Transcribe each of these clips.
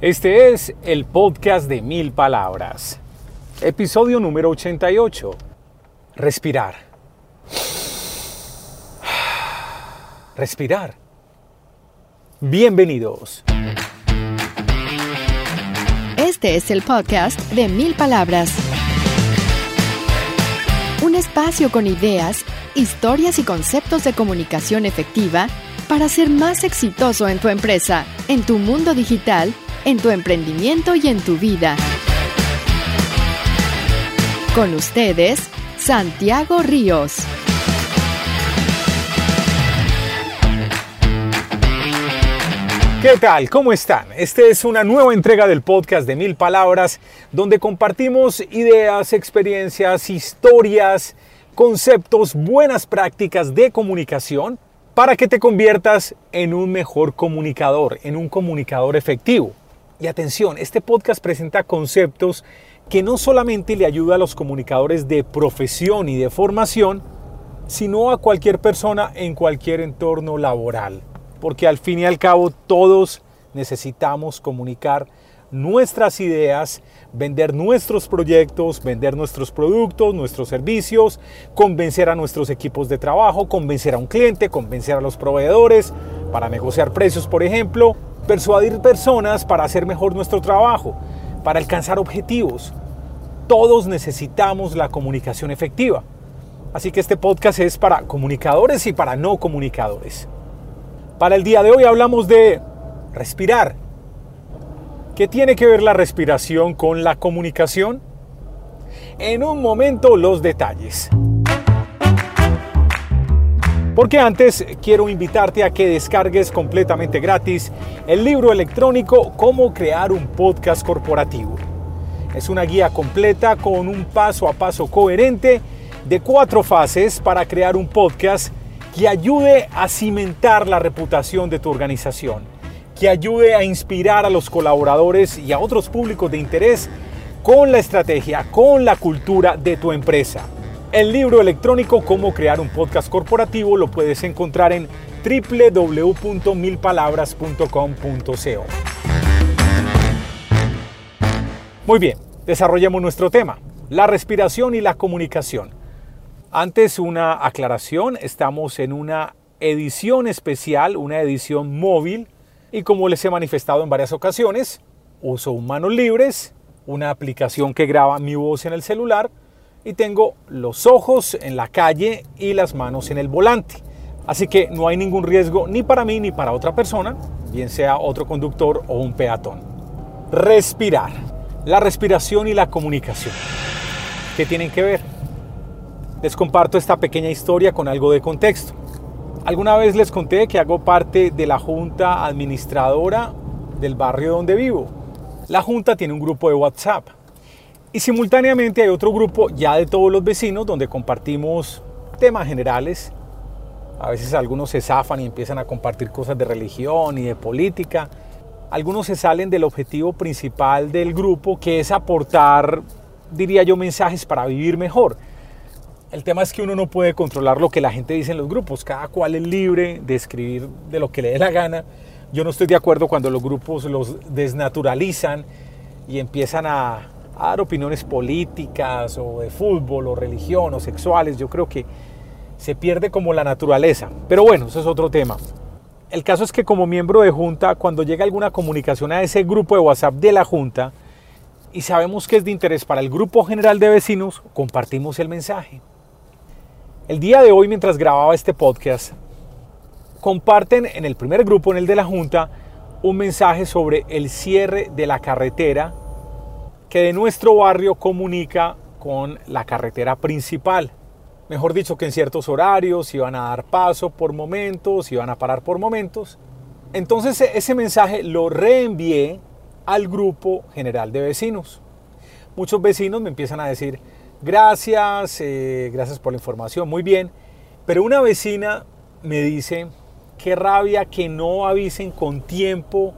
Este es el podcast de mil palabras. Episodio número 88. Respirar. Respirar. Bienvenidos. Este es el podcast de mil palabras. Un espacio con ideas, historias y conceptos de comunicación efectiva para ser más exitoso en tu empresa, en tu mundo digital en tu emprendimiento y en tu vida. Con ustedes, Santiago Ríos. ¿Qué tal? ¿Cómo están? Esta es una nueva entrega del podcast de Mil Palabras, donde compartimos ideas, experiencias, historias, conceptos, buenas prácticas de comunicación para que te conviertas en un mejor comunicador, en un comunicador efectivo. Y atención, este podcast presenta conceptos que no solamente le ayuda a los comunicadores de profesión y de formación, sino a cualquier persona en cualquier entorno laboral. Porque al fin y al cabo todos necesitamos comunicar nuestras ideas, vender nuestros proyectos, vender nuestros productos, nuestros servicios, convencer a nuestros equipos de trabajo, convencer a un cliente, convencer a los proveedores para negociar precios, por ejemplo, persuadir personas para hacer mejor nuestro trabajo, para alcanzar objetivos. Todos necesitamos la comunicación efectiva. Así que este podcast es para comunicadores y para no comunicadores. Para el día de hoy hablamos de respirar. ¿Qué tiene que ver la respiración con la comunicación? En un momento los detalles. Porque antes quiero invitarte a que descargues completamente gratis el libro electrónico Cómo crear un podcast corporativo. Es una guía completa con un paso a paso coherente de cuatro fases para crear un podcast que ayude a cimentar la reputación de tu organización, que ayude a inspirar a los colaboradores y a otros públicos de interés con la estrategia, con la cultura de tu empresa. El libro electrónico Cómo crear un podcast corporativo lo puedes encontrar en www.milpalabras.com.co. Muy bien, desarrollemos nuestro tema, la respiración y la comunicación. Antes una aclaración, estamos en una edición especial, una edición móvil, y como les he manifestado en varias ocasiones, uso manos libres, una aplicación que graba mi voz en el celular, y tengo los ojos en la calle y las manos en el volante. Así que no hay ningún riesgo ni para mí ni para otra persona, bien sea otro conductor o un peatón. Respirar. La respiración y la comunicación. ¿Qué tienen que ver? Les comparto esta pequeña historia con algo de contexto. Alguna vez les conté que hago parte de la junta administradora del barrio donde vivo. La junta tiene un grupo de WhatsApp y simultáneamente hay otro grupo ya de todos los vecinos donde compartimos temas generales. A veces algunos se zafan y empiezan a compartir cosas de religión y de política. Algunos se salen del objetivo principal del grupo, que es aportar, diría yo, mensajes para vivir mejor. El tema es que uno no puede controlar lo que la gente dice en los grupos. Cada cual es libre de escribir de lo que le dé la gana. Yo no estoy de acuerdo cuando los grupos los desnaturalizan y empiezan a, a dar opiniones políticas o de fútbol o religión o sexuales. Yo creo que se pierde como la naturaleza. Pero bueno, eso es otro tema. El caso es que como miembro de junta, cuando llega alguna comunicación a ese grupo de WhatsApp de la junta y sabemos que es de interés para el grupo general de vecinos, compartimos el mensaje. El día de hoy, mientras grababa este podcast, comparten en el primer grupo, en el de la junta, un mensaje sobre el cierre de la carretera que de nuestro barrio comunica con la carretera principal. Mejor dicho, que en ciertos horarios iban a dar paso por momentos, iban a parar por momentos. Entonces e-, ese mensaje lo reenvié al grupo general de vecinos. Muchos vecinos me empiezan a decir, gracias, eh, gracias por la información, muy bien. Pero una vecina me dice, qué rabia que no avisen con tiempo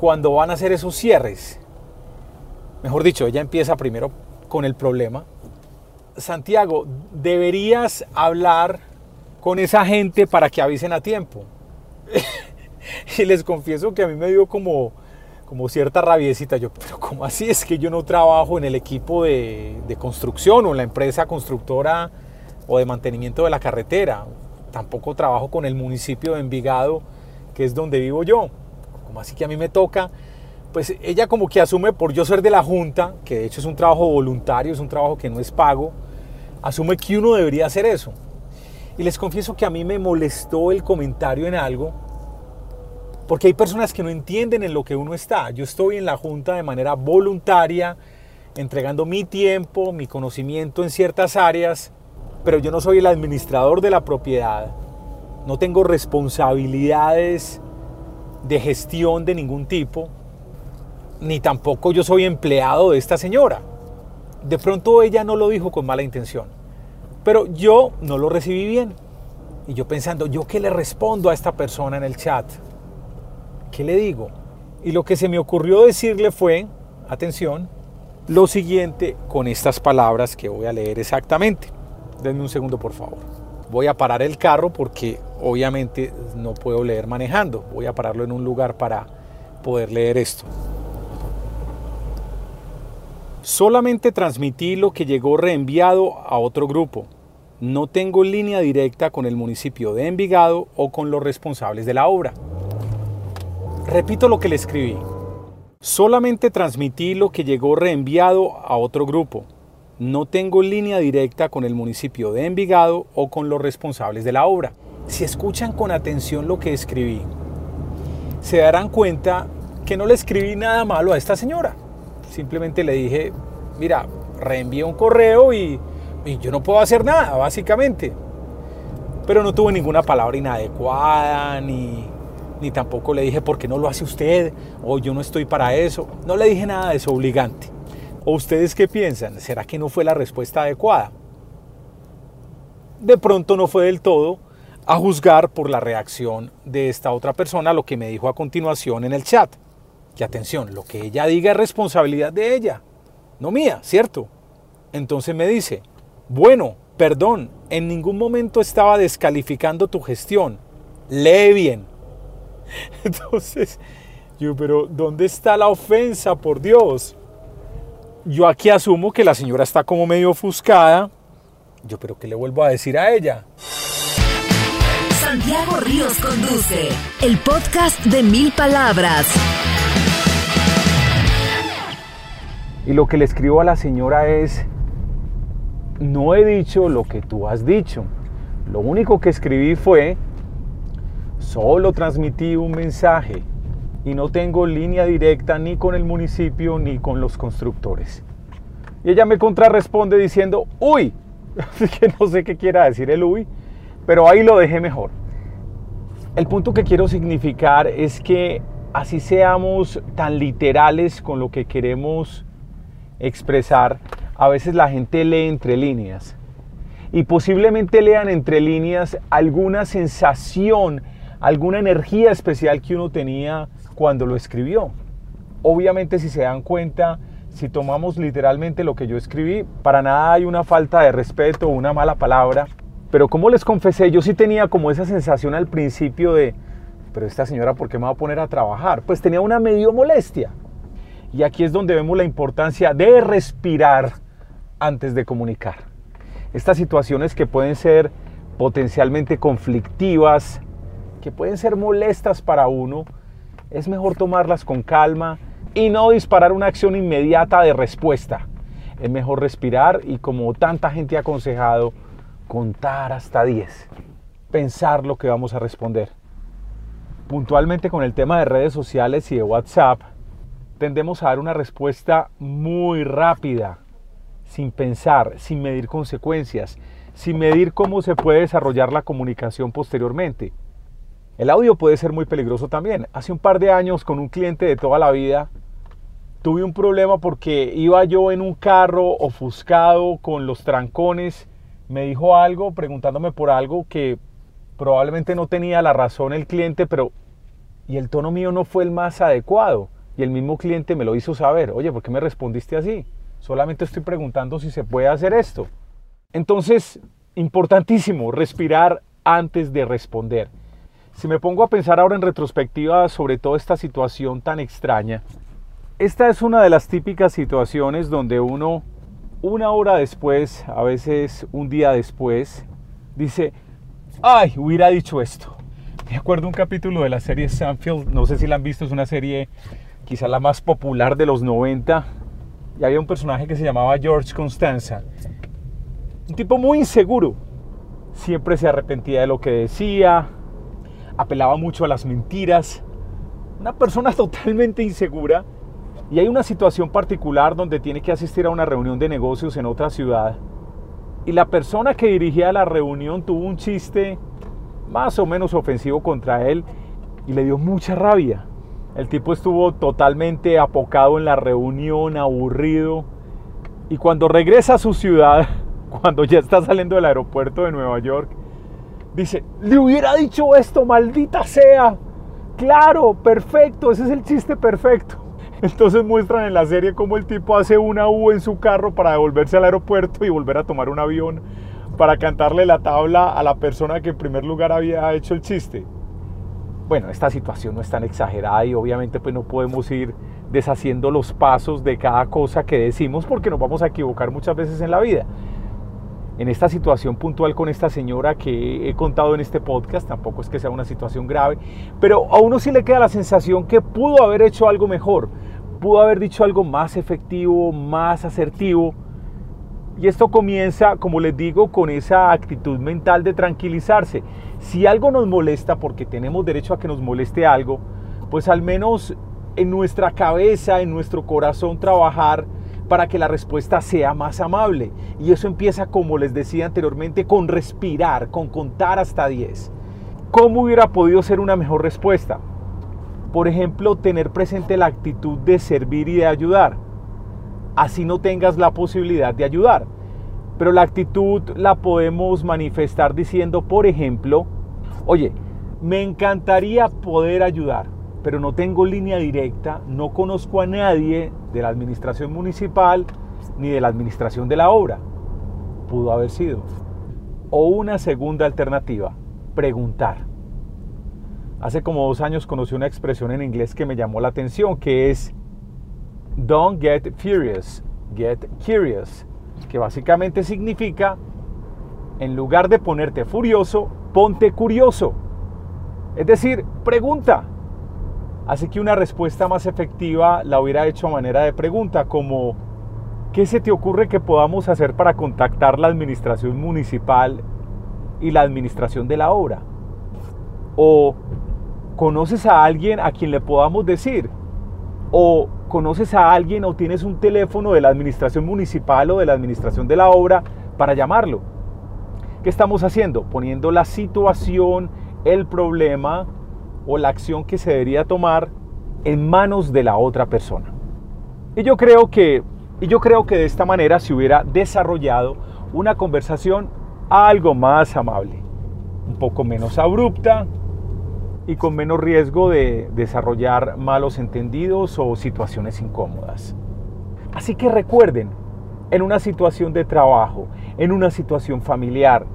cuando van a hacer esos cierres. Mejor dicho, ella empieza primero con el problema. Santiago, deberías hablar con esa gente para que avisen a tiempo. y les confieso que a mí me dio como, como cierta rabiecita. Yo, pero ¿cómo así? Es que yo no trabajo en el equipo de, de construcción o en la empresa constructora o de mantenimiento de la carretera. Tampoco trabajo con el municipio de Envigado, que es donde vivo yo. Como así que a mí me toca pues ella como que asume por yo ser de la Junta, que de hecho es un trabajo voluntario, es un trabajo que no es pago, asume que uno debería hacer eso. Y les confieso que a mí me molestó el comentario en algo, porque hay personas que no entienden en lo que uno está. Yo estoy en la Junta de manera voluntaria, entregando mi tiempo, mi conocimiento en ciertas áreas, pero yo no soy el administrador de la propiedad, no tengo responsabilidades de gestión de ningún tipo, ni tampoco yo soy empleado de esta señora. De pronto ella no lo dijo con mala intención, pero yo no lo recibí bien. Y yo pensando, ¿yo qué le respondo a esta persona en el chat? ¿Qué le digo? Y lo que se me ocurrió decirle fue, atención, lo siguiente con estas palabras que voy a leer exactamente. Denme un segundo, por favor. Voy a parar el carro porque obviamente no puedo leer manejando. Voy a pararlo en un lugar para poder leer esto. Solamente transmití lo que llegó reenviado a otro grupo. No tengo línea directa con el municipio de Envigado o con los responsables de la obra. Repito lo que le escribí. Solamente transmití lo que llegó reenviado a otro grupo. No tengo línea directa con el municipio de Envigado o con los responsables de la obra. Si escuchan con atención lo que escribí, se darán cuenta que no le escribí nada malo a esta señora simplemente le dije, mira, reenvíe un correo y, yo no puedo hacer nada, básicamente. Pero no tuve ninguna palabra inadecuada, ni, ni tampoco le dije, ¿por qué no lo hace usted? O yo no estoy para eso. No le dije nada de eso obligante. ¿O ustedes qué piensan? ¿Será que no fue la respuesta adecuada? De pronto no fue del todo, a juzgar por la reacción de esta otra persona, lo que me dijo a continuación en el chat que atención, lo que ella diga es responsabilidad de ella, no mía, ¿cierto? Entonces me dice, bueno, perdón, en ningún momento estaba descalificando tu gestión, lee bien. Entonces, yo, pero ¿dónde está la ofensa, por Dios? Yo aquí asumo que la señora está como medio ofuscada. Yo, pero ¿qué le vuelvo a decir a ella? Santiago Ríos conduce el podcast de mil palabras. Y lo que le escribo a la señora es, no he dicho lo que tú has dicho. Lo único que escribí fue, solo transmití un mensaje y no tengo línea directa ni con el municipio ni con los constructores. Y ella me contrarresponde diciendo, uy, que no sé qué quiera decir el uy, pero ahí lo dejé mejor. El punto que quiero significar es que así seamos tan literales con lo que queremos expresar, a veces la gente lee entre líneas. Y posiblemente lean entre líneas alguna sensación, alguna energía especial que uno tenía cuando lo escribió. Obviamente si se dan cuenta, si tomamos literalmente lo que yo escribí, para nada hay una falta de respeto o una mala palabra. Pero como les confesé, yo sí tenía como esa sensación al principio de, pero esta señora, ¿por qué me va a poner a trabajar? Pues tenía una medio molestia. Y aquí es donde vemos la importancia de respirar antes de comunicar. Estas situaciones que pueden ser potencialmente conflictivas, que pueden ser molestas para uno, es mejor tomarlas con calma y no disparar una acción inmediata de respuesta. Es mejor respirar y como tanta gente ha aconsejado, contar hasta 10. Pensar lo que vamos a responder. Puntualmente con el tema de redes sociales y de WhatsApp, tendemos a dar una respuesta muy rápida, sin pensar, sin medir consecuencias, sin medir cómo se puede desarrollar la comunicación posteriormente. El audio puede ser muy peligroso también. Hace un par de años con un cliente de toda la vida tuve un problema porque iba yo en un carro ofuscado con los trancones, me dijo algo preguntándome por algo que probablemente no tenía la razón el cliente, pero y el tono mío no fue el más adecuado. Y el mismo cliente me lo hizo saber, oye, ¿por qué me respondiste así? Solamente estoy preguntando si se puede hacer esto. Entonces, importantísimo, respirar antes de responder. Si me pongo a pensar ahora en retrospectiva sobre toda esta situación tan extraña, esta es una de las típicas situaciones donde uno, una hora después, a veces un día después, dice, ay, hubiera dicho esto. Me acuerdo un capítulo de la serie Sanfield, no sé si la han visto, es una serie quizá la más popular de los 90, y había un personaje que se llamaba George Constanza. Un tipo muy inseguro, siempre se arrepentía de lo que decía, apelaba mucho a las mentiras, una persona totalmente insegura y hay una situación particular donde tiene que asistir a una reunión de negocios en otra ciudad y la persona que dirigía la reunión tuvo un chiste más o menos ofensivo contra él y le dio mucha rabia. El tipo estuvo totalmente apocado en la reunión, aburrido y cuando regresa a su ciudad, cuando ya está saliendo del aeropuerto de Nueva York, Dice, le hubiera dicho esto, maldita sea. Claro, perfecto, ese es el chiste perfecto. Entonces muestran en la serie cómo el tipo hace una U en su carro para devolverse al aeropuerto y volver a tomar un avión para cantarle la tabla a la persona que en primer lugar había hecho el chiste. Bueno, esta situación no es tan exagerada y obviamente pues no podemos ir deshaciendo los pasos de cada cosa que decimos porque nos vamos a equivocar muchas veces en la vida en esta situación puntual con esta señora que he contado en este podcast, tampoco es que sea una situación grave, pero a uno sí le queda la sensación que pudo haber hecho algo mejor, pudo haber dicho algo más efectivo, más asertivo. Y esto comienza, como les digo, con esa actitud mental de tranquilizarse. Si algo nos molesta, porque tenemos derecho a que nos moleste algo, pues al menos en nuestra cabeza, en nuestro corazón trabajar para que la respuesta sea más amable. Y eso empieza, como les decía anteriormente, con respirar, con contar hasta 10. ¿Cómo hubiera podido ser una mejor respuesta? Por ejemplo, tener presente la actitud de servir y de ayudar. Así no tengas la posibilidad de ayudar. Pero la actitud la podemos manifestar diciendo, por ejemplo, oye, me encantaría poder ayudar pero no tengo línea directa, no conozco a nadie de la administración municipal ni de la administración de la obra. Pudo haber sido. O una segunda alternativa, preguntar. Hace como dos años conocí una expresión en inglés que me llamó la atención, que es Don't get furious, get curious, que básicamente significa, en lugar de ponerte furioso, ponte curioso. Es decir, pregunta, Así que una respuesta más efectiva la hubiera hecho a manera de pregunta, como ¿qué se te ocurre que podamos hacer para contactar la administración municipal y la administración de la obra? O ¿conoces a alguien a quien le podamos decir? O ¿conoces a alguien o tienes un teléfono de la administración municipal o de la administración de la obra para llamarlo? ¿Qué estamos haciendo? Poniendo la situación, el problema o la acción que se debería tomar en manos de la otra persona. Y yo creo que, y yo creo que de esta manera se hubiera desarrollado una conversación algo más amable, un poco menos abrupta y con menos riesgo de desarrollar malos entendidos o situaciones incómodas. Así que recuerden, en una situación de trabajo, en una situación familiar,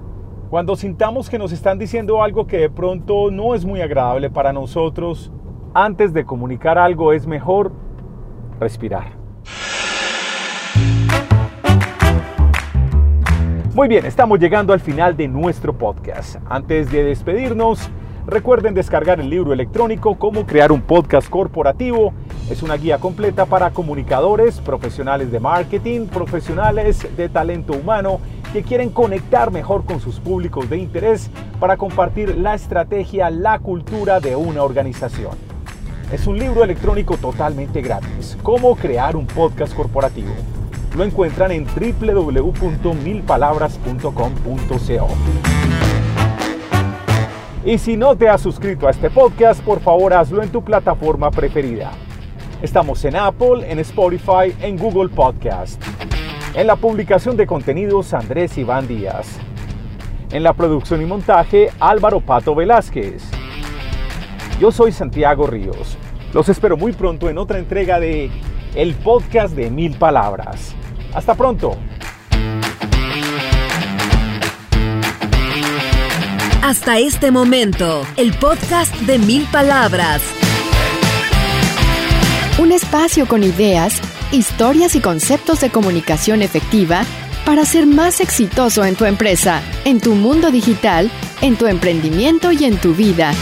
cuando sintamos que nos están diciendo algo que de pronto no es muy agradable para nosotros, antes de comunicar algo es mejor respirar. Muy bien, estamos llegando al final de nuestro podcast. Antes de despedirnos, recuerden descargar el libro electrónico Cómo crear un podcast corporativo. Es una guía completa para comunicadores, profesionales de marketing, profesionales de talento humano que quieren conectar mejor con sus públicos de interés para compartir la estrategia, la cultura de una organización. Es un libro electrónico totalmente gratis, Cómo crear un podcast corporativo. Lo encuentran en www.milpalabras.com.co. Y si no te has suscrito a este podcast, por favor hazlo en tu plataforma preferida. Estamos en Apple, en Spotify, en Google Podcast. En la publicación de contenidos, Andrés Iván Díaz. En la producción y montaje, Álvaro Pato Velázquez. Yo soy Santiago Ríos. Los espero muy pronto en otra entrega de El Podcast de Mil Palabras. Hasta pronto. Hasta este momento, el podcast de mil palabras. Un espacio con ideas, historias y conceptos de comunicación efectiva para ser más exitoso en tu empresa, en tu mundo digital, en tu emprendimiento y en tu vida.